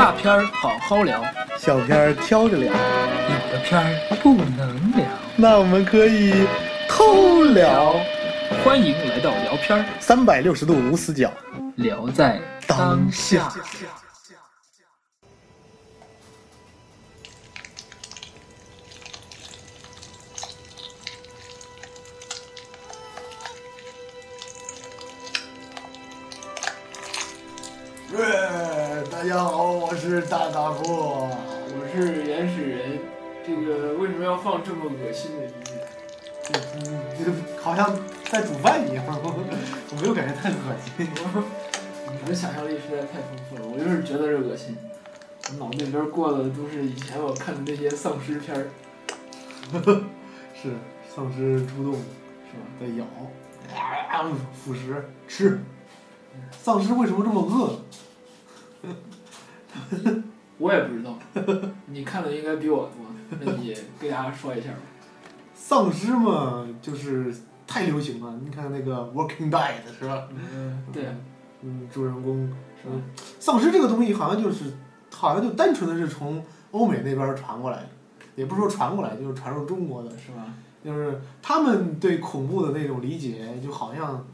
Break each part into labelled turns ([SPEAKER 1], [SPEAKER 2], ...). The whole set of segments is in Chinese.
[SPEAKER 1] 大片儿好好聊，
[SPEAKER 2] 小片儿挑着聊，
[SPEAKER 1] 有的片儿不能聊。
[SPEAKER 2] 那我们可以偷聊，
[SPEAKER 1] 欢迎来到聊片儿，
[SPEAKER 2] 三百六十度无死角，
[SPEAKER 1] 聊在当下。
[SPEAKER 2] 喂，大家好，我是大大富。
[SPEAKER 3] 我是原始人，这个为什么要放这么恶心的音乐？
[SPEAKER 2] 嗯，就好像在煮饭一样，我 没有感觉太恶心。
[SPEAKER 3] 你的想象力实在太丰富了，我就是觉得是恶心。我脑子里边过的都是以前我看的那些丧尸片儿，
[SPEAKER 2] 是丧尸出动
[SPEAKER 3] 是吧？
[SPEAKER 2] 在咬，啊，腐蚀吃。丧尸为什么这么饿？
[SPEAKER 3] 我也不知道，你看的应该比我多，那你给大家说一下吧。
[SPEAKER 2] 丧尸嘛，就是太流行了。你看那个《Walking Dead》是吧？
[SPEAKER 3] 嗯，对，
[SPEAKER 2] 嗯，主人公
[SPEAKER 3] 是吧？
[SPEAKER 2] 丧尸这个东西好像就是，好像就单纯的是从欧美那边儿传过来的，也不是说传过来，就是传入中国的，
[SPEAKER 3] 是吧？
[SPEAKER 2] 就是他们对恐怖的那种理解，就好像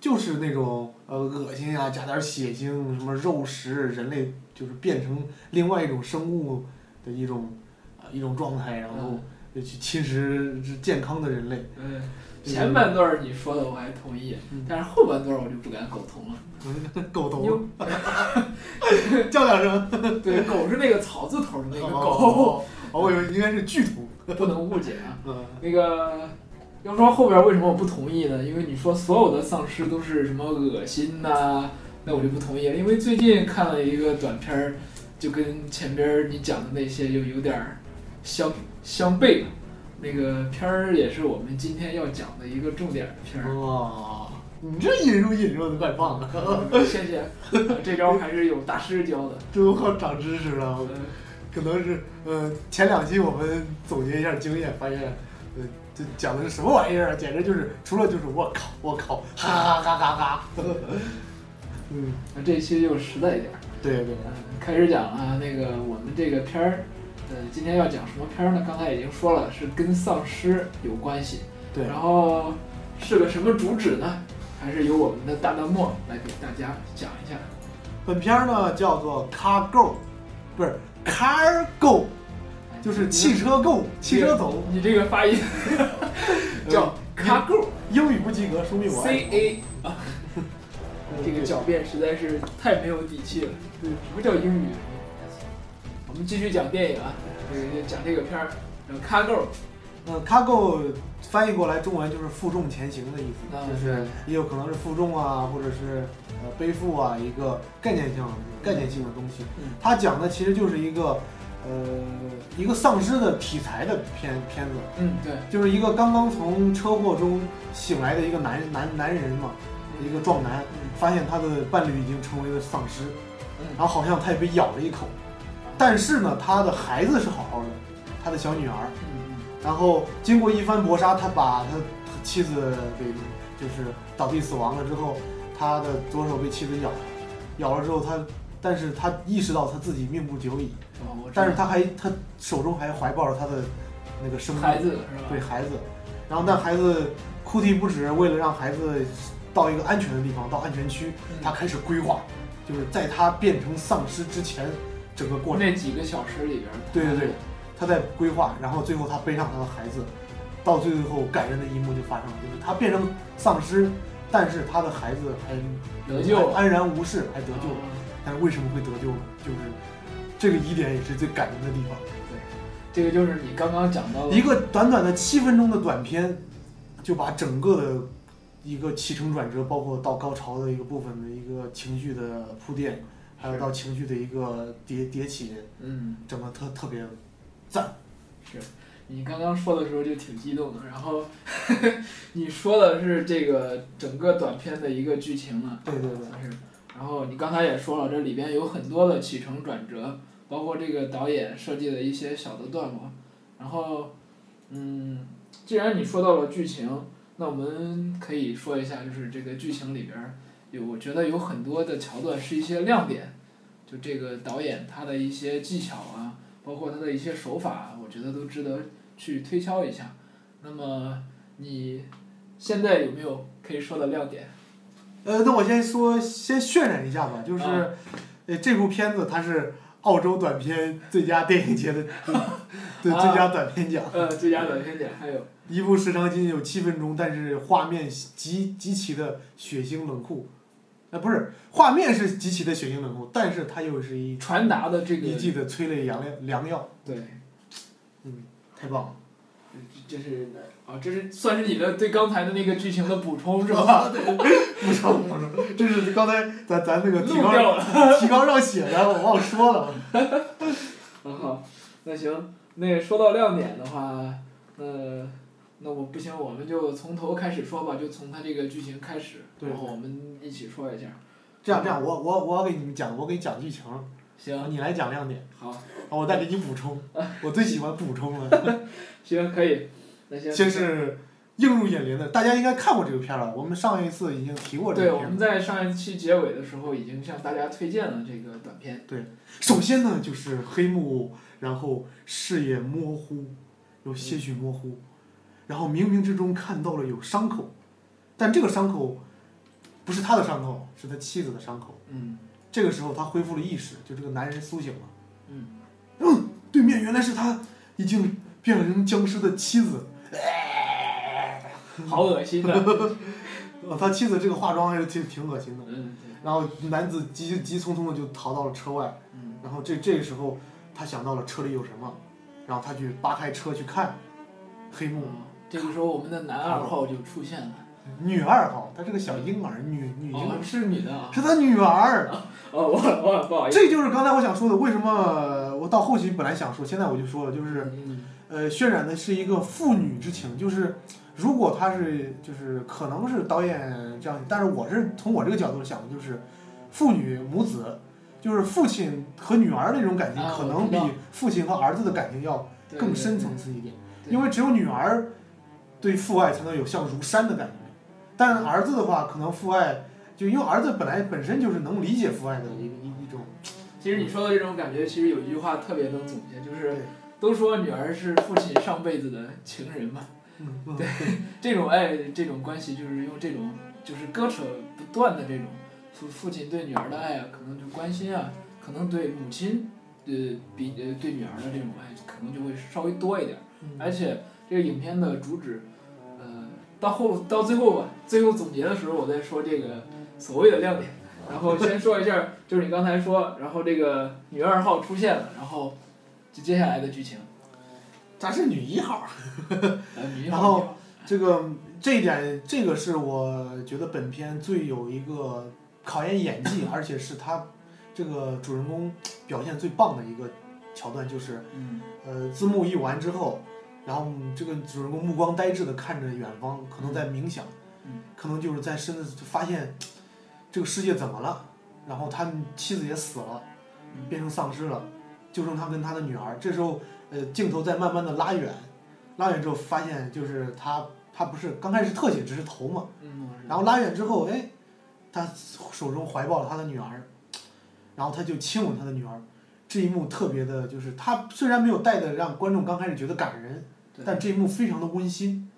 [SPEAKER 2] 就是那种呃恶心啊，加点儿血腥，什么肉食，人类就是变成另外一种生物的一种啊、一种状态，然后就去侵蚀健康的人类。
[SPEAKER 3] 嗯，前半段儿你说的我还同意，但是后半段儿我就不敢苟同了。
[SPEAKER 2] 狗头
[SPEAKER 3] 有，
[SPEAKER 2] 叫两声。
[SPEAKER 3] 对，狗是那个草字头的那个狗，
[SPEAKER 2] 哦，哦我以为应该是剧头。
[SPEAKER 3] 不能误解啊。
[SPEAKER 2] 嗯，
[SPEAKER 3] 那个，要说后边为什么我不同意呢？因为你说所有的丧尸都是什么恶心呐、那我就不同意了。因为最近看了一个短片儿，就跟前边儿你讲的那些就有点儿相相悖了。那个片儿也是我们今天要讲的一个重点片儿。
[SPEAKER 2] 哇，你这引入引入的怪棒的，
[SPEAKER 3] 谢谢，这招还是有大师教的。
[SPEAKER 2] 这都靠长知识了。
[SPEAKER 3] 嗯
[SPEAKER 2] 可能是呃前两期我们总结一下经验，发现呃这讲的是什么玩意儿啊？简直就是除了就是我靠我靠，哈哈哈哈哈。嗯，
[SPEAKER 3] 那这一期就实在一点儿。
[SPEAKER 2] 对对，
[SPEAKER 3] 嗯，开始讲啊，那个我们这个片儿，呃，今天要讲什么片儿呢？刚才已经说了，是跟丧尸有关系。
[SPEAKER 2] 对
[SPEAKER 3] 然后是个什么主旨呢？还是由我们的大大漠来给大家讲一下。
[SPEAKER 2] 本片儿呢叫做 Cargo，不是 Cargo，就是汽车购，汽车走，
[SPEAKER 3] 你这个发音 叫 cargo
[SPEAKER 2] 英语不及格，说明我
[SPEAKER 3] C A 啊，这个狡辩实在是太没有底气了。对什么叫英语？我们继续讲电影啊，这个讲这个片儿，叫 cargo。
[SPEAKER 2] 呃，cargo 翻译过来中文就是负重前行的意思，
[SPEAKER 3] 啊
[SPEAKER 2] 就是也有可能是负重啊，或者是呃背负啊，一个概念性概念性的东西
[SPEAKER 3] 嗯。
[SPEAKER 2] 它讲的其实就是一个呃一个丧尸的题材的片片子，
[SPEAKER 3] 嗯，对，
[SPEAKER 2] 就是一个刚刚从车祸中醒来的一个男男男人嘛，一个壮男，
[SPEAKER 3] 嗯
[SPEAKER 2] 发现他的伴侣已经成为了丧尸，
[SPEAKER 3] 嗯
[SPEAKER 2] 然后好像他也被咬了一口，但是呢，他的孩子是好好的，他的小女儿。
[SPEAKER 3] 嗯
[SPEAKER 2] 然后经过一番搏杀，他把他妻子给就是倒地死亡了之后，他的左手被妻子咬了，咬了之后他，但是他意识到他自己命不久矣，但是他还他手中还怀抱着他的那个生
[SPEAKER 3] 孩子？
[SPEAKER 2] 对孩子，然后那孩子哭啼不止，为了让孩子到一个安全的地方，到安全区，
[SPEAKER 3] 嗯
[SPEAKER 2] 他开始规划，就是在他变成丧尸之前，整个过程。
[SPEAKER 3] 那几个小时里边儿，
[SPEAKER 2] 对对对，他在规划，然后最后他背上他的孩子，到最后感人的一幕就发生了，就是他变成丧尸，但是他的孩子还
[SPEAKER 3] 得救
[SPEAKER 2] 安然无事，还得救但是为什么会得救呢？就是这个疑点也是最感人的地方。
[SPEAKER 3] 对这个就是你刚刚讲到的
[SPEAKER 2] 一个短短的七分钟的短片，就把整个的一个起承转折，包括到高潮的一个部分的一个情绪的铺垫，还有到情绪的一个迭迭起，
[SPEAKER 3] 嗯，
[SPEAKER 2] 整个特特别赞。
[SPEAKER 3] 是你刚刚说的时候就挺激动的，然后 你说的是这个整个短片的一个剧情嘛，
[SPEAKER 2] 对对对。
[SPEAKER 3] 是，然后你刚才也说了，这里边有很多的起承转折，包括这个导演设计的一些小的段落，然后，嗯，既然你说到了剧情，那我们可以说一下，就是这个剧情里边儿有，我觉得有很多的桥段是一些亮点，就这个导演他的一些技巧啊，包括他的一些手法，我觉得都值得去推敲一下。那么你现在有没有可以说的亮点？
[SPEAKER 2] 呃，那我先说，先渲染一下吧，就是，
[SPEAKER 3] 啊
[SPEAKER 2] 呃，这部片子它是澳洲短片最佳电影节的 对最佳短片奖，
[SPEAKER 3] 呃，最佳短片奖还有。
[SPEAKER 2] 一部时长仅有七分钟，但是画面极极其的血腥冷酷，呃，不是，画面是极其的血腥冷酷，但是它又是一
[SPEAKER 3] 传达的这个
[SPEAKER 2] 一剂的催泪良药良药，
[SPEAKER 3] 对，嗯
[SPEAKER 2] 太棒了。
[SPEAKER 3] 这是啊，这是算是你的对刚才的那个剧情的补充是吧？
[SPEAKER 2] 吧？对，不成不成，这是刚才咱咱那个提纲。提纲上写的，我忘说了。
[SPEAKER 3] 很好，那行，那说到亮点的话，那那我不行，我们就从头开始说吧，就从他这个剧情开始，然后我们一起说一下。
[SPEAKER 2] 这样这样，我我我给你们讲，我给你讲剧情，
[SPEAKER 3] 行，
[SPEAKER 2] 你来讲亮点，
[SPEAKER 3] 好，
[SPEAKER 2] 我再给你补充。我最喜欢补充了。
[SPEAKER 3] 行，可以。
[SPEAKER 2] 先是映入眼帘的，大家应该看过这个片儿了。我们上一次已经提过这，个片儿。
[SPEAKER 3] 我们在上一期结尾的时候已经向大家推荐了这个短片。
[SPEAKER 2] 对首先呢，就是黑幕，然后视野模糊，有些许模糊，然后冥冥之中看到了有伤口，但这个伤口不是他的伤口，是他妻子的伤口。
[SPEAKER 3] 嗯
[SPEAKER 2] 这个时候他恢复了意识，就这个男人苏醒了。
[SPEAKER 3] 嗯
[SPEAKER 2] 嗯，对面原来是他已经变成僵尸的妻子。
[SPEAKER 3] 好恶心的。
[SPEAKER 2] 哦，他妻子这个化妆还是挺挺恶心的。
[SPEAKER 3] 嗯
[SPEAKER 2] 然后男子急急匆匆的就逃到了车外，
[SPEAKER 3] 嗯
[SPEAKER 2] 然后这这个时候他想到了车里有什么，然后他去扒开车去看，黑幕
[SPEAKER 3] 嗯，这个时候我们的男二号就出现了。
[SPEAKER 2] 女二号，她是个小婴儿，女女婴
[SPEAKER 3] 哦，，是女的啊。
[SPEAKER 2] 是她女儿。
[SPEAKER 3] 哦，我我不好意思。
[SPEAKER 2] 这就是刚才我想说的，为什么我到后期本来想说，现在我就说了，就是
[SPEAKER 3] 嗯
[SPEAKER 2] 呃，渲染的是一个父女之情，就是如果他是就是可能是导演这样，但是我是从我这个角度想的，就是父女母子，就是父亲和女儿那种感情，
[SPEAKER 3] 啊
[SPEAKER 2] 可能比父亲和儿子的感情要更深层次一点，
[SPEAKER 3] 对
[SPEAKER 2] 因为只有女儿对父爱才能有像如山的感觉，但儿子的话，可能父爱就因为儿子本来本身就是能理解父爱的一个一一种，
[SPEAKER 3] 其实你说的这种感觉，其实有一句话特别能总结，就是都说女儿是父亲上辈子的情人嘛。对这种爱，这种关系，就是用这种就是割扯不断的这种父父亲对女儿的爱啊，可能就关心啊，可能对母亲呃比呃对女儿的这种爱，可能就会稍微多一点。
[SPEAKER 2] 嗯
[SPEAKER 3] 而且这个影片的主旨，呃，到后到最后吧，最后总结的时候，我再说这个所谓的亮点。然后先说一下，就是你刚才说，然后这个女二号出现了，然后就接下来的剧情，
[SPEAKER 2] 她是女一号。
[SPEAKER 3] 呃，女一
[SPEAKER 2] 然后这个这一点，这个是我觉得本片最有一个考验演技，而且是他这个主人公表现最棒的一个桥段，就是
[SPEAKER 3] 嗯
[SPEAKER 2] 呃字幕一完之后，然后这个主人公目光呆滞的看着远方，可能在冥想，
[SPEAKER 3] 嗯
[SPEAKER 2] 可能就是在深的发现这个世界怎么了，然后他妻子也死了，
[SPEAKER 3] 嗯
[SPEAKER 2] 变成丧尸了，就剩他跟他的女儿。这时候，呃，镜头在慢慢的拉远，拉远之后发现就是他，他不是刚开始特写只是头嘛，
[SPEAKER 3] 嗯，
[SPEAKER 2] 然后拉远之后，哎，他手中怀抱了他的女儿，然后他就亲吻他的女儿。这一幕特别的，就是他虽然没有带的让观众刚开始觉得感人，
[SPEAKER 3] 对
[SPEAKER 2] 但这一幕非常的温馨，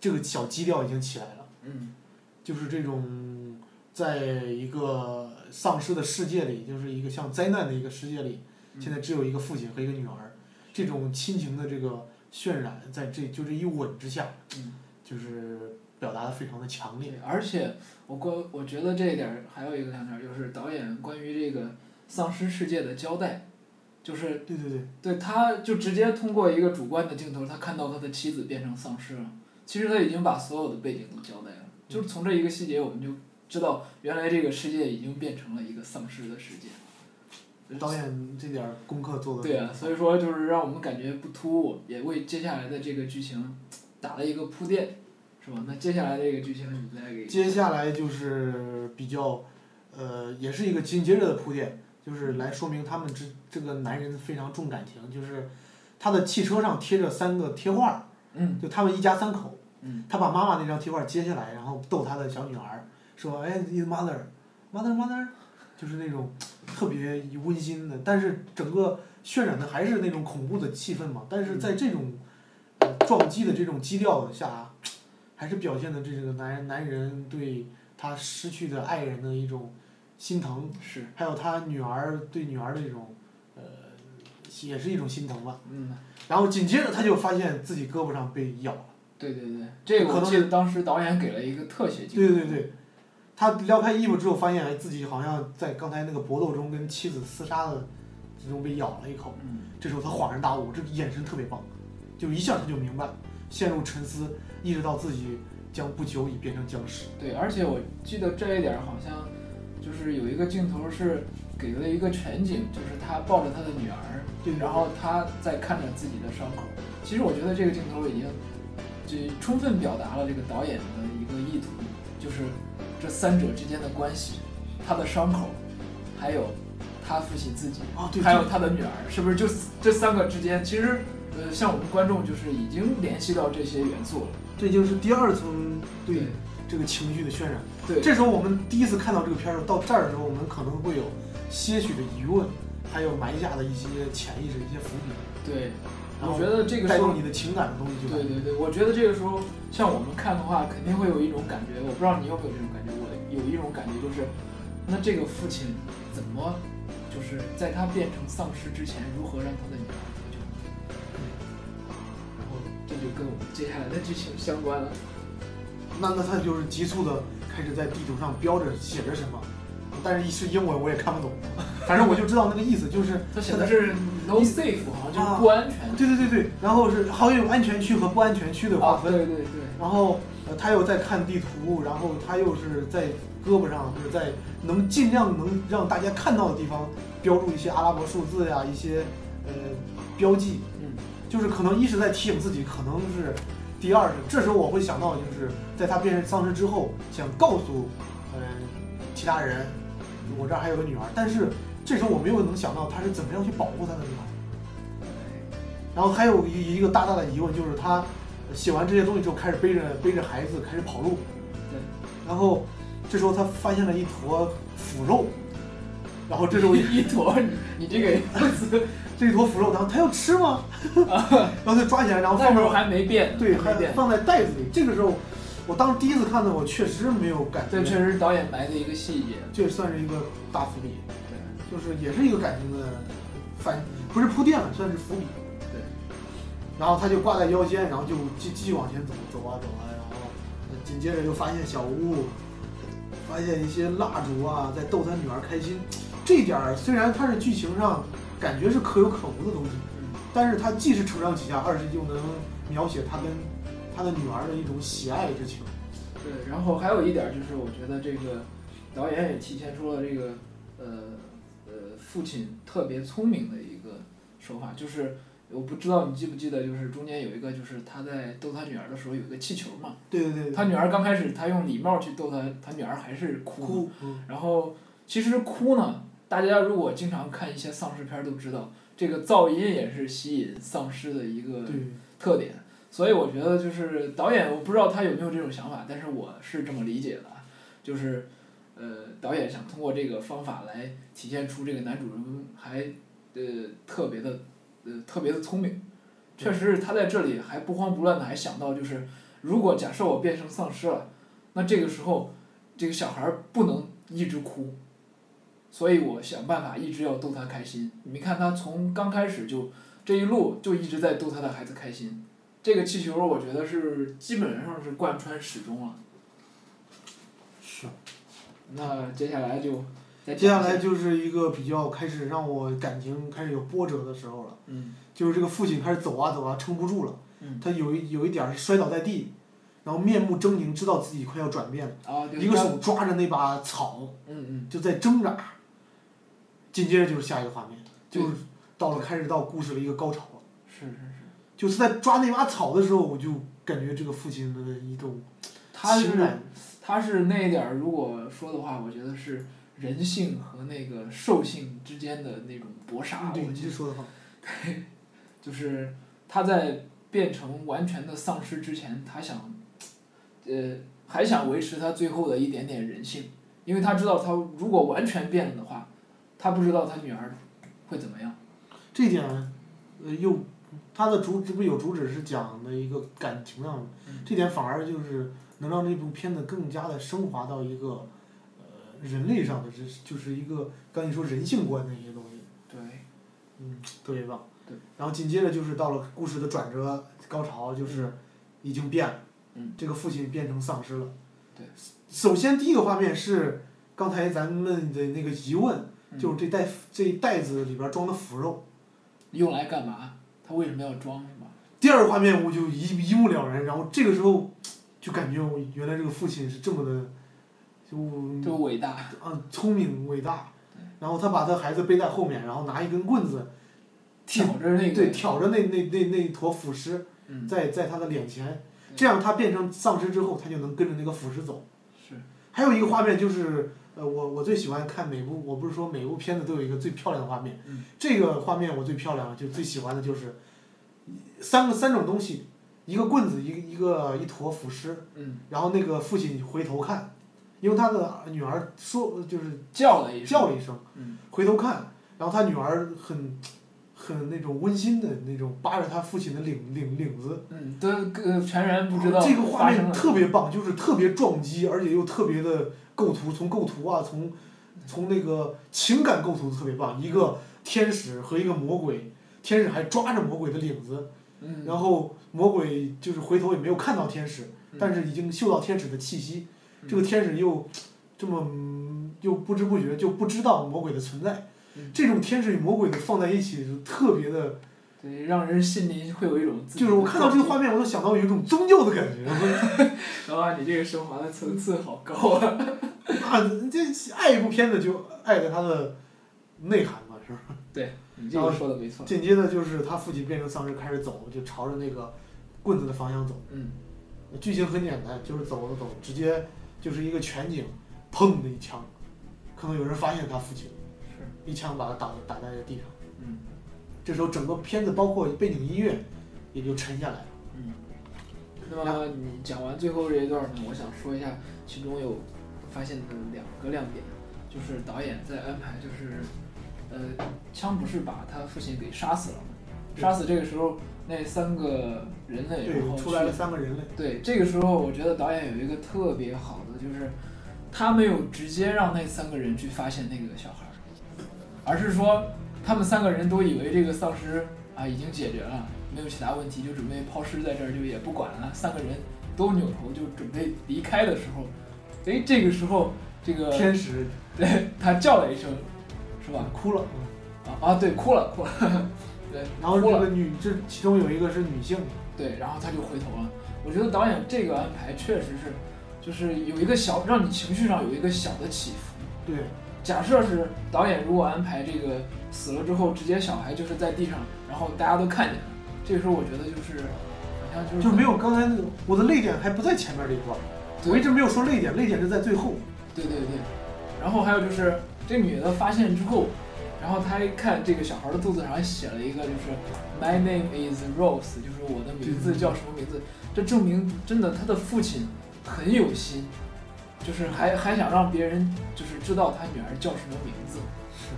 [SPEAKER 2] 这个小基调已经起来了。
[SPEAKER 3] 嗯
[SPEAKER 2] 就是这种，在一个丧尸的世界里，就是一个像灾难的一个世界里，
[SPEAKER 3] 嗯
[SPEAKER 2] 现在只有一个父亲和一个女儿，这种亲情的这个渲染，在这就这一吻之下，
[SPEAKER 3] 嗯，
[SPEAKER 2] 就是表达的非常的强烈。
[SPEAKER 3] 而且我关我觉得这一点还有一个亮点，就是导演关于这个丧尸世界的交代，就是
[SPEAKER 2] 对对对，
[SPEAKER 3] 对他就直接通过一个主观的镜头，他看到他的妻子变成丧尸了。其实他已经把所有的背景都交代了，就是从这一个细节，我们就知道原来这个世界已经变成了一个丧尸的世界。
[SPEAKER 2] 导演这点儿功课做的。
[SPEAKER 3] 对啊，所以说就是让我们感觉不突兀，也为接下来的这个剧情打了一个铺垫，是吧？那接下来这个剧情你再给
[SPEAKER 2] 接下来就是比较，呃，也是一个紧接着的铺垫，就是来说明他们这这个男人非常重感情，就是他的汽车上贴着三个贴画儿，
[SPEAKER 3] 嗯
[SPEAKER 2] 就他们一家三口。
[SPEAKER 3] 嗯
[SPEAKER 2] 他把妈妈那张贴画揭下来，然后逗他的小女儿，说：“哎，你 mother，mother mother，就是那种特别温馨的，但是整个渲染的还是那种恐怖的气氛嘛。但是在这种呃撞击的这种基调下，还是表现的这个男男人对他失去的爱人的一种心疼，
[SPEAKER 3] 是，
[SPEAKER 2] 还有他女儿对女儿的一种呃，也是一种心疼吧。
[SPEAKER 3] 嗯，
[SPEAKER 2] 然后紧接着他就发现自己胳膊上被咬了。
[SPEAKER 3] 对对对，这个我记得当时导演给了一个特写镜头。
[SPEAKER 2] 对对对，他撩开衣服之后，发现哎自己好像在刚才那个搏斗中跟妻子厮杀的之中被咬了一口。
[SPEAKER 3] 嗯，
[SPEAKER 2] 这时候他恍然大悟，这个眼神特别棒，就一下他就明白了，陷入沉思，意识到自己将不久已变成僵尸。
[SPEAKER 3] 对，而且我记得这一点儿好像就是有一个镜头是给了一个全景，就是他抱着他的女儿，
[SPEAKER 2] 对
[SPEAKER 3] 然后他在看着自己的伤口。其实我觉得这个镜头已经就充分表达了这个导演的一个意图，就是这三者之间的关系，他的伤口，还有他父亲自己，还有他的女儿，是不是就这三个之间，其实呃，像我们观众就是已经联系到这些元素了。
[SPEAKER 2] 这就是第二层对
[SPEAKER 3] 对
[SPEAKER 2] 这个情绪的渲染。
[SPEAKER 3] 对，
[SPEAKER 2] 这时候我们第一次看到这个片儿到这儿的时候，我们可能会有些许的疑问，还有埋下的一些潜意识、一些伏笔，
[SPEAKER 3] 对，我觉得这个时候
[SPEAKER 2] 带动你的情感的东西就。
[SPEAKER 3] 对对对，我觉得这个时候像我们看的话，肯定会有一种感觉，我不知道你有没有这种感觉，我有一种感觉就是，那这个父亲怎么就是在他变成丧尸之前，如何让他的女儿得救？然后这就跟我们接下来的剧情相关了。
[SPEAKER 2] 那那他就是急促的开始在地图上标着写着什么，但是一是英文我也看不懂，反正我就知道那个意思，就是
[SPEAKER 3] 他写的是 no safe，好像就是不安全。
[SPEAKER 2] 对对对对，然后是好像有安全区和不安全区的划
[SPEAKER 3] 啊，
[SPEAKER 2] 分，
[SPEAKER 3] 对对对，
[SPEAKER 2] 然后呃他又在看地图，然后他又是在胳膊上，就是在能尽量能让大家看到的地方标注一些阿拉伯数字呀，一些呃标记，
[SPEAKER 3] 嗯，
[SPEAKER 2] 就是可能一是在提醒自己，可能是第二是这时候我会想到，就是在他变成丧尸之后，想告诉呃其他人，我这儿还有个女儿，但是这时候我没有能想到他是怎么样去保护他的女儿。然后还有一一个大大的疑问就是他写完这些东西之后，开始背着背着孩子开始跑路，
[SPEAKER 3] 对，
[SPEAKER 2] 然后这时候他发现了一坨腐肉，然后这时候
[SPEAKER 3] 一坨，你你这个
[SPEAKER 2] 这一坨腐肉，然后他要吃吗？然后就抓起来，然后放到
[SPEAKER 3] 那时候还没变，
[SPEAKER 2] 对，还
[SPEAKER 3] 变。
[SPEAKER 2] 放在袋子里。这个时候，我当时第一次看的，我确实没有感觉，
[SPEAKER 3] 这确实是导演埋的一个细节。
[SPEAKER 2] 这算是一个大伏笔，
[SPEAKER 3] 对，
[SPEAKER 2] 就是也是一个感情的反，不是铺垫了，算是伏笔。
[SPEAKER 3] 对。
[SPEAKER 2] 然后他就挂在腰间，然后就继继续往前走，走啊走啊，然后紧接着就发现小屋，发现一些蜡烛啊，在逗他女儿开心。这点儿虽然它是剧情上感觉是可有可无的东西，
[SPEAKER 3] 嗯，
[SPEAKER 2] 但是它既是承上启下，二是又能描写他跟他的女儿的一种喜爱之情。
[SPEAKER 3] 对。然后还有一点就是，我觉得这个导演也体现出了这个呃呃父亲特别聪明的一个手法，就是我不知道你记不记得，就是中间有一个就是他在逗他女儿的时候有一个气球嘛，
[SPEAKER 2] 对对对对，
[SPEAKER 3] 他女儿刚开始他用礼貌去逗他，他女儿还是哭
[SPEAKER 2] 哭，嗯，
[SPEAKER 3] 然后其实哭呢，大家如果经常看一些丧尸片儿都知道，这个噪音也是吸引丧尸的一个，特点。所以我觉得就是导演，我不知道他有没有这种想法，但是我是这么理解的啊，就是呃，导演想通过这个方法来体现出这个男主人公还呃特别的呃特别的聪明。确实是他在这里还不慌不乱的，还想到就是，如果假设我变成丧尸了，那这个时候这个小孩儿不能一直哭，所以我想办法一直要逗他开心。你没看他从刚开始就这一路就一直在逗他的孩子开心，这个气球我觉得是基本上是贯穿始终了。
[SPEAKER 2] 是。
[SPEAKER 3] 那接下来就
[SPEAKER 2] 接下来就是一个比较开始让我感情开始有波折的时候了。
[SPEAKER 3] 嗯
[SPEAKER 2] 就是这个父亲开始走啊走啊，撑不住了，
[SPEAKER 3] 嗯
[SPEAKER 2] 他有一有一点儿摔倒在地，然后面目狰狞，知道自己快要转变了，
[SPEAKER 3] 啊，
[SPEAKER 2] 一个手抓着那把草，
[SPEAKER 3] 嗯嗯
[SPEAKER 2] 就在挣扎。紧接着就是下一个画面，就是到了开始到故事的一个高潮了。
[SPEAKER 3] 是是是，
[SPEAKER 2] 就是在抓那把草的时候，我就感觉这个父亲的一种
[SPEAKER 3] 他是
[SPEAKER 2] 情感，
[SPEAKER 3] 他是那一点儿，如果说的话，我觉得是人性和那个兽性之间的那种搏杀。
[SPEAKER 2] 嗯对。
[SPEAKER 3] 就是他在变成完全的丧尸之前，他想，呃，还想维持他最后的一点点人性，因为他知道他如果完全变了的话，他不知道他女儿会怎么样。
[SPEAKER 2] 这点，呃，又他的主这不有主旨是讲的一个感情上的，
[SPEAKER 3] 嗯
[SPEAKER 2] 这点反而就是能让这部片子更加的升华到一个呃人类上的，这就是一个刚你说人性观的一些东西，
[SPEAKER 3] 对，
[SPEAKER 2] 嗯，特别棒。
[SPEAKER 3] 对。
[SPEAKER 2] 然后紧接着就是到了故事的转折高潮，就是已经变了，
[SPEAKER 3] 嗯
[SPEAKER 2] 这个父亲变成丧尸了。
[SPEAKER 3] 对。
[SPEAKER 2] 首先第一个画面是刚才咱们的那个疑问，
[SPEAKER 3] 嗯
[SPEAKER 2] 就是这袋这袋子里边装的腐肉。
[SPEAKER 3] 用来干嘛？他为什么要装是吧？
[SPEAKER 2] 第二个画面我就一一目了然，然后这个时候就感觉我原来这个父亲是这么的，就
[SPEAKER 3] 就伟大。
[SPEAKER 2] 嗯聪明伟大，然后他把他孩子背在后面，然后拿一根棍子
[SPEAKER 3] 挑着那个。
[SPEAKER 2] 对挑着那那那那一坨腐尸
[SPEAKER 3] 嗯。
[SPEAKER 2] 在在他的脸前，这样他变成丧尸之后，他就能跟着那个腐尸走。
[SPEAKER 3] 是。
[SPEAKER 2] 还有一个画面就是，呃，我我最喜欢看每部，我不是说每部片子都有一个最漂亮的画面，
[SPEAKER 3] 嗯
[SPEAKER 2] 这个画面我最漂亮，就最喜欢的就是三个三种东西，一个棍子，一个一个一坨腐尸，
[SPEAKER 3] 嗯。
[SPEAKER 2] 然后那个父亲回头看，因为他的女儿说就是
[SPEAKER 3] 叫了一声。
[SPEAKER 2] 叫了一声，
[SPEAKER 3] 嗯。
[SPEAKER 2] 回头看，然后他女儿很很那种温馨的那种扒着他父亲的领领领子，
[SPEAKER 3] 嗯，都呃全然不知道
[SPEAKER 2] 这个画面特别棒，就是特别撞击，而且又特别的构图，从构图啊，从从那个情感构图特别棒，一个天使和一个魔鬼，天使还抓着魔鬼的领子，
[SPEAKER 3] 嗯。
[SPEAKER 2] 然后魔鬼就是回头也没有看到天使，
[SPEAKER 3] 嗯
[SPEAKER 2] 但是已经嗅到天使的气息，这个天使又这么嗯又不知不觉就不知道魔鬼的存在
[SPEAKER 3] 嗯，
[SPEAKER 2] 这种天使与魔鬼的放在一起就特别的，
[SPEAKER 3] 对，让人心里会有一种
[SPEAKER 2] 就是我看到这个画
[SPEAKER 3] 面，
[SPEAKER 2] 面，我都想到有一种宗教的感觉。
[SPEAKER 3] 啊，你这个升华的层次好高啊！
[SPEAKER 2] 啊，这爱一部片子就爱在它的内涵嘛，是吧？
[SPEAKER 3] 对你这个说的没错。
[SPEAKER 2] 紧接着就是他父亲变成丧尸开始走，就朝着那个棍子的方向走。
[SPEAKER 3] 嗯。
[SPEAKER 2] 剧情很简单，就是走着走，直接就是一个全景，砰的一枪，可能有人发现他父亲，
[SPEAKER 3] 是。
[SPEAKER 2] 一枪把他打打在了地上。
[SPEAKER 3] 嗯。
[SPEAKER 2] 这时候整个片子包括背景音乐也就沉下来了。
[SPEAKER 3] 嗯。那么你讲完最后这一段呢，我想说一下其中有发现的两个亮点，就是导演在安排，就是呃，枪不是把他父亲给杀死了吗？杀死这个时候那三个人类，然后，
[SPEAKER 2] 出来了三个人类。
[SPEAKER 3] 对，这个时候我觉得导演有一个特别好的，就是他没有直接让那三个人去发现那个小孩儿，而是说他们三个人都以为这个丧尸啊已经解决了，没有其他问题，就准备抛尸在这儿，就也不管了。三个人都扭头就准备离开的时候，哎，这个时候这个
[SPEAKER 2] 天使
[SPEAKER 3] 对他叫了一声，是吧？
[SPEAKER 2] 哭了，
[SPEAKER 3] 啊啊，对，哭了哭了，对，
[SPEAKER 2] 然后这个女，这其中有一个是女性，
[SPEAKER 3] 对，然后他就回头了。我觉得导演这个安排确实是，就是有一个小让你情绪上有一个小的起伏。
[SPEAKER 2] 对，
[SPEAKER 3] 假设是导演如果安排这个死了之后，直接小孩就是在地上，然后大家都看见了，这个时候我觉得就是好像就是
[SPEAKER 2] 就没有刚才那个我的泪点还不在前面这一段，
[SPEAKER 3] 对
[SPEAKER 2] 我一直没有说泪点，泪点是在最后。
[SPEAKER 3] 对对对，然后还有就是这女的发现之后，然后她一看这个小孩的肚子上还写了一个就是 My name is Rose，就是我的名字叫什么名字，这证明真的他的父亲很有心，就是还还想让别人就是知道他女儿叫什么名字，
[SPEAKER 2] 是，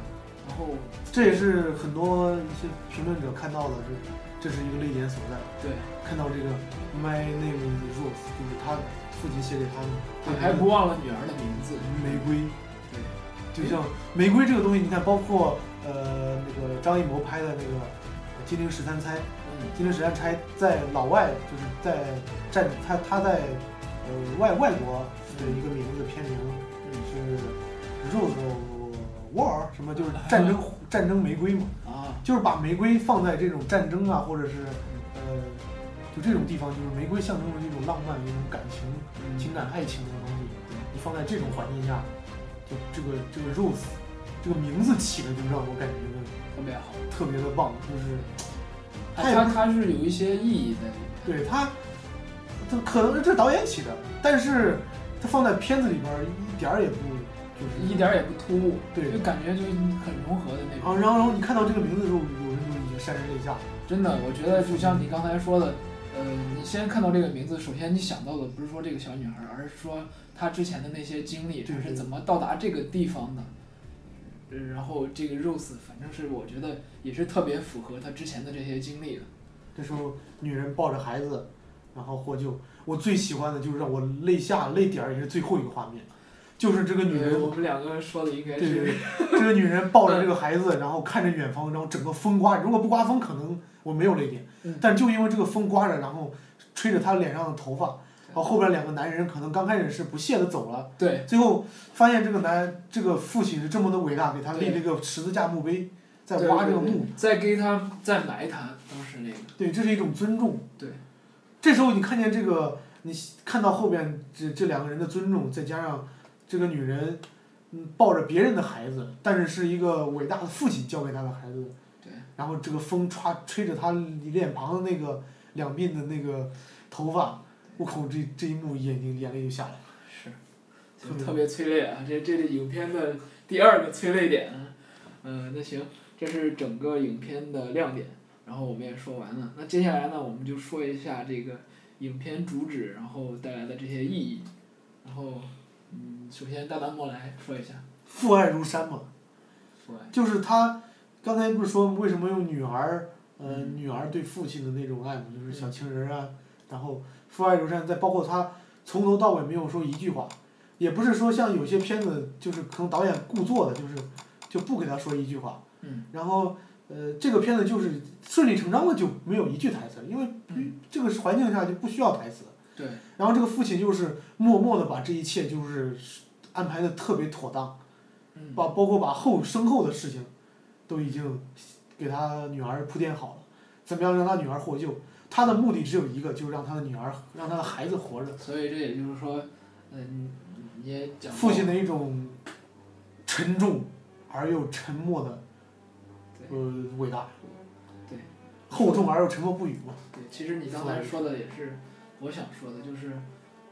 [SPEAKER 3] 然后
[SPEAKER 2] 这也是很多一些评论者看到的，这这是一个泪点所在。
[SPEAKER 3] 对，
[SPEAKER 2] 看到这个 My name is Rose，就是他父亲写给他的，
[SPEAKER 3] 还不忘了女儿的名字，
[SPEAKER 2] 玫瑰。
[SPEAKER 3] 对，
[SPEAKER 2] 就像玫瑰这个东西，你看，包括呃那个张艺谋拍的那个《金陵十三钗》，
[SPEAKER 3] 嗯《
[SPEAKER 2] 金陵十三钗》在老外就是在战他他在呃外外国的一个名字片名
[SPEAKER 3] 嗯
[SPEAKER 2] 是 Rose War 什么，就是 战争战争玫瑰嘛，
[SPEAKER 3] 啊，
[SPEAKER 2] 就是把玫瑰放在这种战争啊，或者是呃就这种地方，就是玫瑰象征着一种浪漫、一种感情、
[SPEAKER 3] 嗯
[SPEAKER 2] 情感、爱情的东西。你放在这种环境下，就这个这个 Rose 这个名字起的就让我感觉
[SPEAKER 3] 特别好，
[SPEAKER 2] 特别的棒，就是
[SPEAKER 3] 他
[SPEAKER 2] 他也不是
[SPEAKER 3] 有一些意义在里面。
[SPEAKER 2] 对它，它可能是这导演起的，但是它放在片子里边儿一点儿也不就是
[SPEAKER 3] 一点儿也不突兀，
[SPEAKER 2] 对
[SPEAKER 3] 就感觉就很融合的那种
[SPEAKER 2] 啊，
[SPEAKER 3] 种。
[SPEAKER 2] 然后然后你看到这个名字的时候，有人就已经潸然泪下。
[SPEAKER 3] 真的，我觉得就像你刚才说的，呃，你先看到这个名字，首先你想到的不是说这个小女孩，而是说她之前的那些经历，她是怎么到达这个地方的。呃然后这个 Rose 反正是我觉得也是特别符合她之前的这些经历的。
[SPEAKER 2] 这时候女人抱着孩子，然后获救。我最喜欢的就是让我泪下泪点儿也是最后一个画面，就是这个女人
[SPEAKER 3] 呃我们两个说的应该是，
[SPEAKER 2] 这个女人抱着这个孩子，然后看着远方，然后整个风刮，如果不刮风，可能我没有泪点
[SPEAKER 3] 嗯，
[SPEAKER 2] 但就因为这个风刮着，然后吹着他脸上的头发，然后后边两个男人可能刚开始是不屑的走了，
[SPEAKER 3] 对
[SPEAKER 2] 最后发现这个男这个父亲是这么的伟大，给他立了一个十字架墓碑，在挖这个墓，
[SPEAKER 3] 在给他在埋他当时那个
[SPEAKER 2] 对，这是一种尊重。
[SPEAKER 3] 对，
[SPEAKER 2] 这时候你看见这个，你看到后边这这两个人的尊重，再加上这个女人，嗯，抱着别人的孩子，但是是一个伟大的父亲教给他的孩子。
[SPEAKER 3] 对。
[SPEAKER 2] 然后这个风吹吹着他脸庞的那个两鬓的那个头发，我靠，这这一幕眼睛眼泪就下来了。
[SPEAKER 3] 是，
[SPEAKER 2] 特别
[SPEAKER 3] 就特别催泪啊！这这是影片的第二个催泪点。嗯、那行，这是整个影片的亮点，然后我们也说完了。那接下来呢，我们就说一下这个影片主旨，然后带来的这些意义。然后，嗯，首先大弹幕来说一下
[SPEAKER 2] 父爱如山嘛，
[SPEAKER 3] 父爱。
[SPEAKER 2] 就是他刚才不是说为什么用女儿，呃，
[SPEAKER 3] 嗯。
[SPEAKER 2] 女儿对父亲的那种爱嘛，就是小情人啊，然后父爱如山，再包括他从头到尾没有说一句话，也不是说像有些片子就是可能导演故作的，就是就不给他说一句话，
[SPEAKER 3] 嗯。
[SPEAKER 2] 然后呃这个片子就是顺理成章的就没有一句台词，因为
[SPEAKER 3] 嗯。
[SPEAKER 2] 这个环境下就不需要台词，
[SPEAKER 3] 对，
[SPEAKER 2] 然后这个父亲就是默默的把这一切就是安排的特别妥当。
[SPEAKER 3] 嗯，
[SPEAKER 2] 把包括把后身后的事情，都已经给他女儿铺垫好了，怎么样让他女儿获救？他的目的只有一个，就是让他的女儿，让他的孩子活着。
[SPEAKER 3] 所以这也就是说，嗯，你也讲
[SPEAKER 2] 父亲的一种沉重而又沉默的，呃，伟大。
[SPEAKER 3] 对。
[SPEAKER 2] 厚重而又沉默不语嘛。
[SPEAKER 3] 对，其实你刚才说的也是我想说的，就是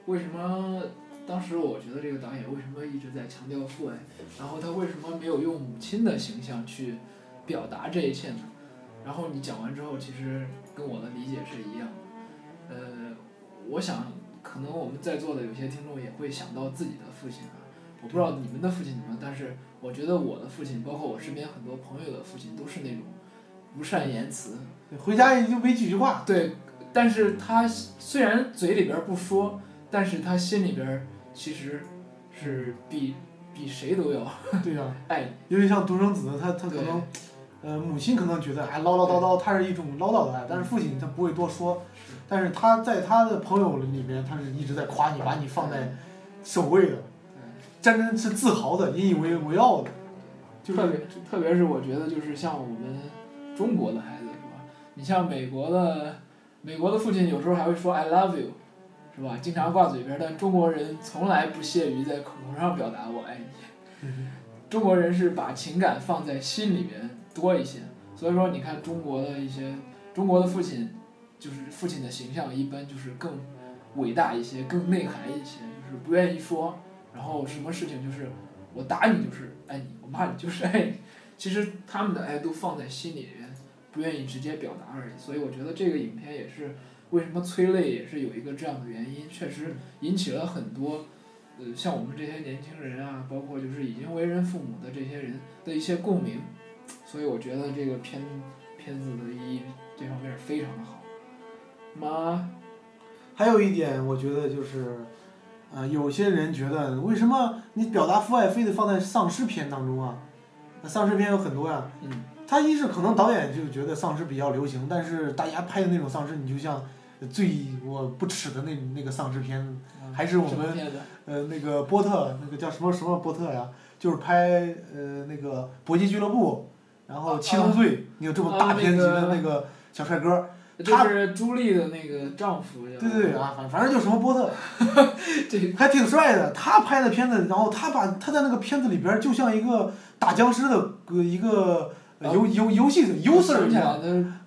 [SPEAKER 3] 为什么当时我觉得这个导演为什么一直在强调父爱，然后他为什么没有用母亲的形象去表达这一切呢？然后你讲完之后，其实跟我的理解是一样的。呃，我想可能我们在座的有些听众也会想到自己的父亲啊，我不知道你们的父亲怎么样，但是我觉得我的父亲，包括我身边很多朋友的父亲，都是那种不善言辞，
[SPEAKER 2] 回家也就没几句话。
[SPEAKER 3] 对，但是他虽然嘴里边儿不说，但是他心里边儿其实是比比谁都要
[SPEAKER 2] 对呀、
[SPEAKER 3] 爱你。
[SPEAKER 2] 因为像独生子，他他可能，呃，母亲可能觉得还唠唠叨叨，他是一种唠叨的爱，但是父亲他不会多说。但是他在他的朋友里面，他是一直在夸你，把你放在首位的，真真是自豪的，引以为为傲的，就是
[SPEAKER 3] 特别特别是我觉得就是像我们中国的孩子是吧？你像美国的美国的父亲有时候还会说 I love you，是吧？经常挂嘴边，但中国人从来不屑于在口头上表达我爱你。
[SPEAKER 2] 嗯
[SPEAKER 3] 中国人是把情感放在心里面多一些，所以说你看中国的一些中国的父亲，就是父亲的形象一般就是更伟大一些，更内涵一些，就是不愿意说，然后什么事情就是我打你就是爱你，我骂你就是爱你，其实他们的爱都放在心里面，不愿意直接表达而已。所以我觉得这个影片也是为什么催泪，也是有一个这样的原因，确实引起了很多。呃，像我们这些年轻人啊，包括就是已经为人父母的这些人的一些共鸣，所以我觉得这个片片子的意义这方面非常的好。妈，
[SPEAKER 2] 还有一点，我觉得就是，呃，有些人觉得为什么你表达父爱非得放在丧尸片当中啊？那丧尸片有很多呀。
[SPEAKER 3] 嗯。
[SPEAKER 2] 他一是可能导演就觉得丧尸比较流行，但是大家拍的那种丧尸，你就像最我不耻的那那个丧尸片，还是我们？呃，那个波特，那个叫什么什么波特呀？就是拍呃那个《搏击俱乐部》，然后《七宗罪》，你有这么大片级的那个小帅哥，他
[SPEAKER 3] 就是朱莉的那个丈夫。
[SPEAKER 2] 对对对啊，反反正就什么波特，
[SPEAKER 3] 这
[SPEAKER 2] 还挺帅的。他拍的片子，然后他把他在那个片子里边儿就像一个打僵尸的呃一个呃游游游戏的
[SPEAKER 3] 我
[SPEAKER 2] user 一样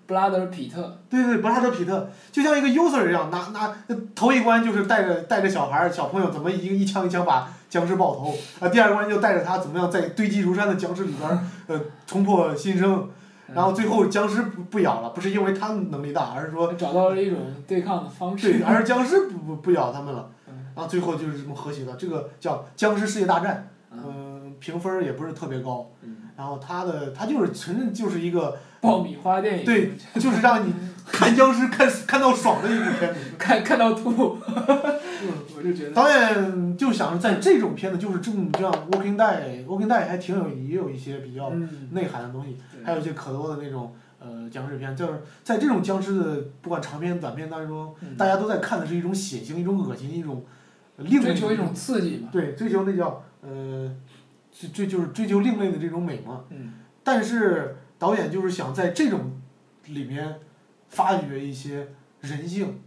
[SPEAKER 3] 布拉德皮特。
[SPEAKER 2] 对对，布拉德皮特就像一个 user 一样，拿拿头一关就是带着带着小孩儿小朋友怎么一个一枪一枪把僵尸爆头，啊，第二关就带着他怎么样在堆积如山的僵尸里边儿呃冲破新生，然后最后僵尸不不咬了，不是因为他们能力大，而是说
[SPEAKER 3] 找到了一种对抗的方式。
[SPEAKER 2] 对，而是僵尸不不不咬他们了
[SPEAKER 3] 嗯，
[SPEAKER 2] 然后最后就是这么和谐的，这个叫僵尸世界大战，
[SPEAKER 3] 嗯。
[SPEAKER 2] 嗯、评分儿也不是特别高，
[SPEAKER 3] 嗯，
[SPEAKER 2] 然后他的他就是纯正就是一个
[SPEAKER 3] 爆米花电影，
[SPEAKER 2] 对，就是让你看僵尸看看到爽的一部片子。
[SPEAKER 3] 看看到吐，
[SPEAKER 2] 嗯
[SPEAKER 3] 我就觉得，
[SPEAKER 2] 导演就想着在这种片子，就是这种这样《Walking Dead》，《Walking Dead》还挺有也有一些比较
[SPEAKER 3] 嗯，
[SPEAKER 2] 内涵的东西，
[SPEAKER 3] 对
[SPEAKER 2] 还有一些可多的那种呃僵尸片，就是在这种僵尸的不管长片短片当中，
[SPEAKER 3] 嗯
[SPEAKER 2] 大家都在看的是一种血腥、一种恶心、一种另
[SPEAKER 3] 追求一种刺激嘛，
[SPEAKER 2] 对追求那叫呃追追就是追求另类的这种美嘛。
[SPEAKER 3] 嗯，
[SPEAKER 2] 但是导演就是想在这种里面发掘一些人性，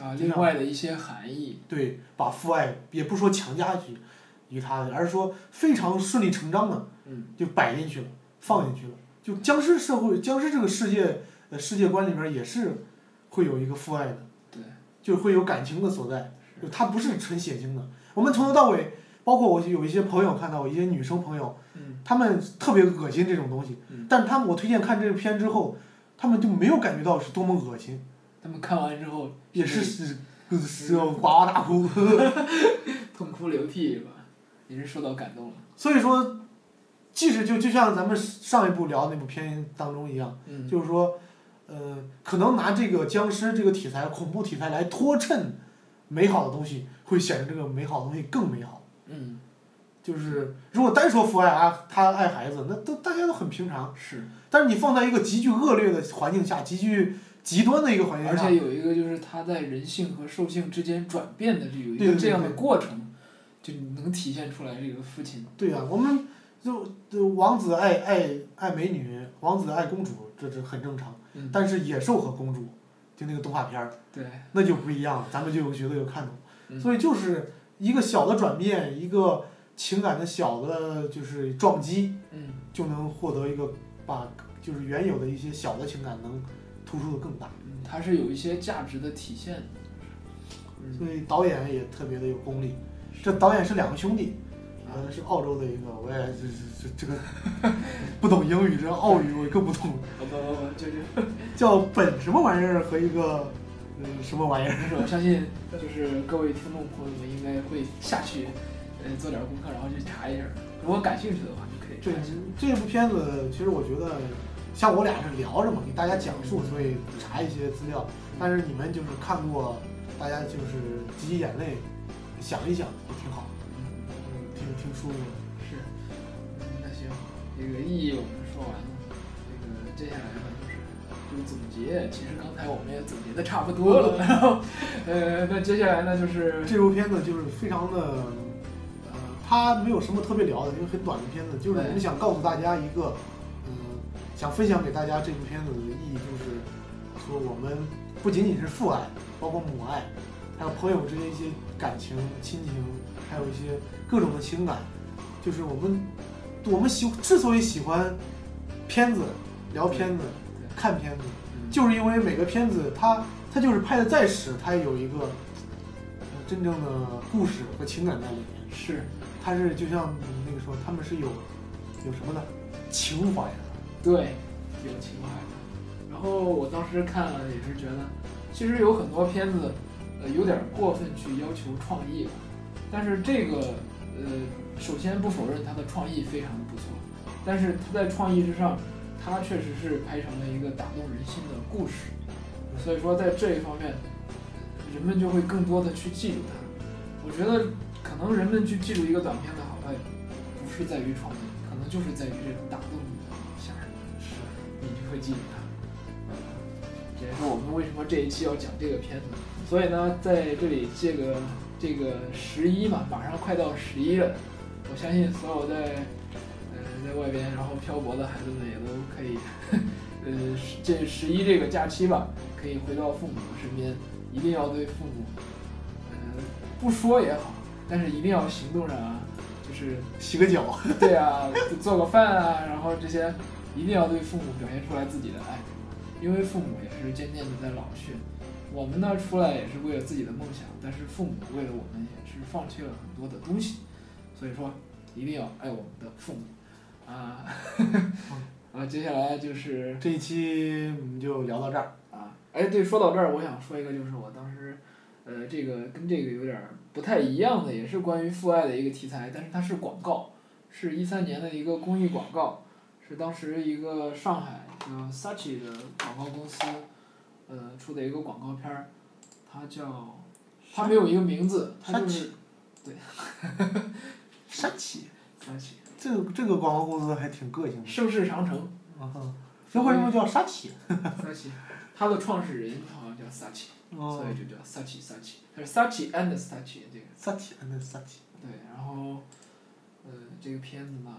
[SPEAKER 3] 啊，另外的一些含义，
[SPEAKER 2] 对，把父爱也不说强加于于他的，而是说非常顺理成章的
[SPEAKER 3] 嗯，
[SPEAKER 2] 就摆进去了，放进去了。就僵尸社会、僵尸这个世界的世界观里面也是会有一个父爱的，
[SPEAKER 3] 对，
[SPEAKER 2] 就会有感情的所在，就它不是纯血腥的。我们从头到尾，包括我有一些朋友看到，我一些女生朋友，
[SPEAKER 3] 嗯，
[SPEAKER 2] 他们特别恶心这种东西，
[SPEAKER 3] 嗯。
[SPEAKER 2] 但是他们我推荐看这个片之后，他们就没有感觉到是多么恶心，
[SPEAKER 3] 他们看完之后
[SPEAKER 2] 也是是哇哇大哭。
[SPEAKER 3] 痛哭流涕吧，也是受到感动了，
[SPEAKER 2] 所以说，即使就就像咱们上一部聊的那部片当中一样，
[SPEAKER 3] 嗯，
[SPEAKER 2] 就是说，呃，可能拿这个僵尸这个题材、恐怖题材来托衬美好的东西，会显得这个美好的东西更美好。
[SPEAKER 3] 嗯，
[SPEAKER 2] 就是如果单说父爱啊，他爱孩子，那都大家都很平常。
[SPEAKER 3] 是，
[SPEAKER 2] 但是你放在一个极具恶劣的环境下，极具极端的一个环境下，
[SPEAKER 3] 而且有一个就是他在人性和兽性之间转变的，这有一个这样的
[SPEAKER 2] 对
[SPEAKER 3] 过程，就能体现出来这个父亲，
[SPEAKER 2] 对啊、我们就就王子爱爱爱美女，王子爱公主，这这很正常。
[SPEAKER 3] 嗯，
[SPEAKER 2] 但是野兽和公主，就那个动画片儿，
[SPEAKER 3] 对，
[SPEAKER 2] 那就不一样了，咱们就有觉得有看懂。
[SPEAKER 3] 嗯
[SPEAKER 2] 所以就是一个小的转变，一个情感的小的，就是撞击，
[SPEAKER 3] 嗯，
[SPEAKER 2] 就能获得一个把就是原有的一些小的情感能突出的更大。
[SPEAKER 3] 嗯，它是有一些价值的体现的，嗯，
[SPEAKER 2] 所以导演也特别的有功力。这导演是两个兄弟，呃，是澳洲的一个，我也这这这这个 不懂英语，这澳语我更不懂，
[SPEAKER 3] 不不不不，就是，
[SPEAKER 2] 叫本什么玩意儿和一个嗯什么玩意儿。
[SPEAKER 3] 但是我相信，就是各位听众朋友们应该会下去，呃，做点功课，然后去查一下，如果感兴趣的话，就可以
[SPEAKER 2] 这
[SPEAKER 3] 查一下。
[SPEAKER 2] 这部片子，其实我觉得，像我俩是聊着嘛，给大家讲述，所以查一些资料。但是你们就是看过，大家就是挤挤眼泪，想一想也挺好，
[SPEAKER 3] 嗯，
[SPEAKER 2] 嗯，挺挺舒服的。
[SPEAKER 3] 是，嗯，那行，这个意义我们说完了，这个接下来呢就总结，其实刚才我们也总结的差不多了，然后，呃，那接下来呢就是，
[SPEAKER 2] 这部片子就是非常的，呃，它没有什么特别聊的，因为很短的片子，就是我们想告诉大家一个，嗯、想分享给大家这部片子的意义，就是说我们不仅仅是父爱，包括母爱，还有朋友之间一些感情、亲情，还有一些各种的情感，就是我们我们喜之所以喜欢片子、聊片子、看片子，
[SPEAKER 3] 嗯
[SPEAKER 2] 就是因为每个片子它它就是拍的再屎，它也有一个呃真正的故事和情感在里面。
[SPEAKER 3] 是，
[SPEAKER 2] 它是就像那个说他们是有有什么的？情怀的。
[SPEAKER 3] 对，有情怀的。然后我当时看了也是觉得，其实有很多片子，呃，有点过分去要求创意了。但是这个，呃，首先不否认它的创意非常的不错，但是它在创意之上，它确实是拍成了一个打动人心的故事。所以说在这一方面，人们就会更多的去记住它。我觉得可能人们去记住一个短片的好坏，不是在于创意，可能就是在于这种打动你的一下，你就会记住它。这也是我们为什么这一期要讲这个片子。所以呢，在这里借个这个十一嘛，马上快到十一了，我相信所有在呃在外边然后漂泊的孩子们也可以，呃这十一这个假期吧，可以回到父母的身边，一定要对父母，呃不说也好，但是一定要行动上啊，就是
[SPEAKER 2] 洗个脚，
[SPEAKER 3] 对啊，做个饭啊，然后这些一定要对父母表现出来自己的爱，因为父母也是渐渐的在老去。我们呢出来也是为了自己的梦想，但是父母为了我们也是放弃了很多的东西，所以说一定要爱我们的父母啊。啊，接下来就是
[SPEAKER 2] 这一期我们就聊到这儿。
[SPEAKER 3] 啊，哎，对，说到这儿，我想说一个，就是我当时，呃，这个跟这个有点儿不太一样的，也是关于父爱的一个题材，但是它是广告，是一三年的一个公益广告，是当时一个上海叫 Sachi 的广告公司，呃出的一个广告片儿，它叫，它没有一个名字，它就是
[SPEAKER 2] 山崎
[SPEAKER 3] ，Sachi
[SPEAKER 2] 这个这个广告公司还挺个性的。
[SPEAKER 3] 盛世长城
[SPEAKER 2] 啊哈，那为什么叫沙崎
[SPEAKER 3] ？Sachi，它的创始人好像叫 Sachi，
[SPEAKER 2] 哦
[SPEAKER 3] 所以就叫 Sachi Sachi，它是 Sachi and Sachi 这个。
[SPEAKER 2] 沙崎，那沙崎。
[SPEAKER 3] 对，然后，呃，这个片子呢，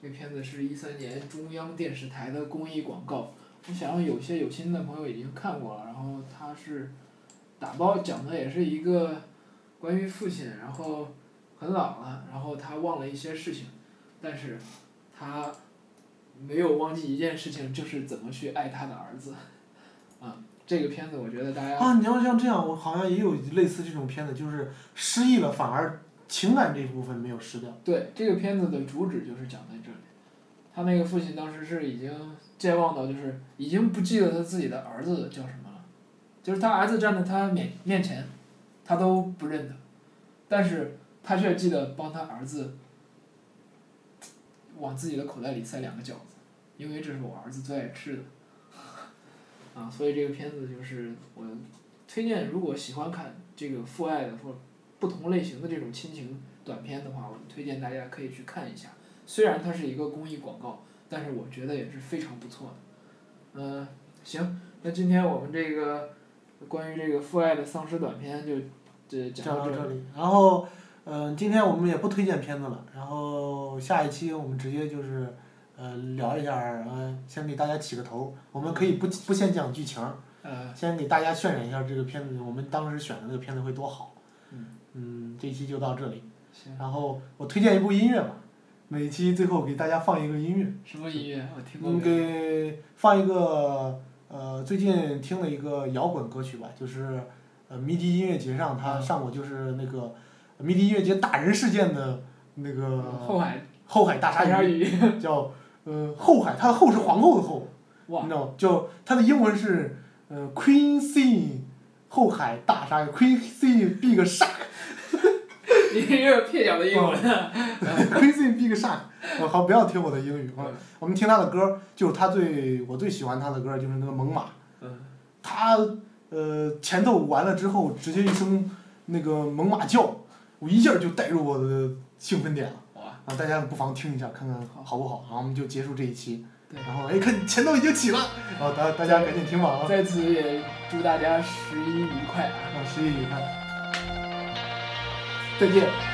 [SPEAKER 3] 这个片子是一三年中央电视台的公益广告。我想有些有心的朋友已经看过了，然后它是打包讲的也是一个关于父亲，然后很老了，然后他忘了一些事情，但是他没有忘记一件事情，就是怎么去爱他的儿子。啊，这个片子我觉得大家
[SPEAKER 2] 啊，你要像这样，我好像也有类似这种片子，就是失忆了，反而情感这一部分没有失掉。
[SPEAKER 3] 对，这个片子的主旨就是讲在这里，他那个父亲当时是已经健忘到就是已经不记得他自己的儿子叫什么了，就是他儿子站在他面面前，他都不认得，但是他却记得帮他儿子往自己的口袋里塞两个饺子，因为这是我儿子最爱吃的。啊，所以这个片子就是我推荐，如果喜欢看这个父爱的或不同类型的这种亲情短片的话，我推荐大家可以去看一下。虽然它是一个公益广告，但是我觉得也是非常不错的。嗯、行，那今天我们这个关于这个父爱的丧尸短片就这讲到这里。
[SPEAKER 2] 这里，然后，嗯、今天我们也不推荐片子了，然后下一期我们直接就是，呃，聊一下儿，呃，先给大家起个头，我们可以不不先讲剧情儿，
[SPEAKER 3] 呃，
[SPEAKER 2] 先给大家渲染一下这个片子，我们当时选的那个片子会多好。
[SPEAKER 3] 嗯。
[SPEAKER 2] 嗯，这期就到这里，
[SPEAKER 3] 行，
[SPEAKER 2] 然后我推荐一部音乐吧，每期最后给大家放一个音乐。
[SPEAKER 3] 什么音乐？我听过
[SPEAKER 2] 嗯，给放一个呃，最近听了一个摇滚歌曲吧，就是呃迷笛音乐节上他
[SPEAKER 3] 嗯
[SPEAKER 2] 上过，就是那个迷笛音乐节打人事件的那个
[SPEAKER 3] 后海
[SPEAKER 2] 后海大
[SPEAKER 3] 大
[SPEAKER 2] 鲨鱼，叫呃后海，它的后是皇后的后，你知，道吗？叫它的英文是呃 Queen Sea 后海大鲨鱼，Queen Sea Big Shark。
[SPEAKER 3] 你这个蹩脚的英文啊。
[SPEAKER 2] Crazy Big Shark，我好，不要听我的英语啊，我们听他的歌，就是他最我最喜欢他的歌就是那个猛犸，
[SPEAKER 3] 嗯，
[SPEAKER 2] 他呃前奏完了之后，直接一声那个猛犸叫，我一下就带入我的兴奋点了
[SPEAKER 3] 哇，
[SPEAKER 2] 啊！大家不妨听一下，看看好不好？然后我们就结束这一期，
[SPEAKER 3] 对。
[SPEAKER 2] 然后哎看前奏已经起了，啊大大家赶紧听吧啊！
[SPEAKER 3] 在此也祝大家十一愉快啊！
[SPEAKER 2] 啊，十一愉快，再见。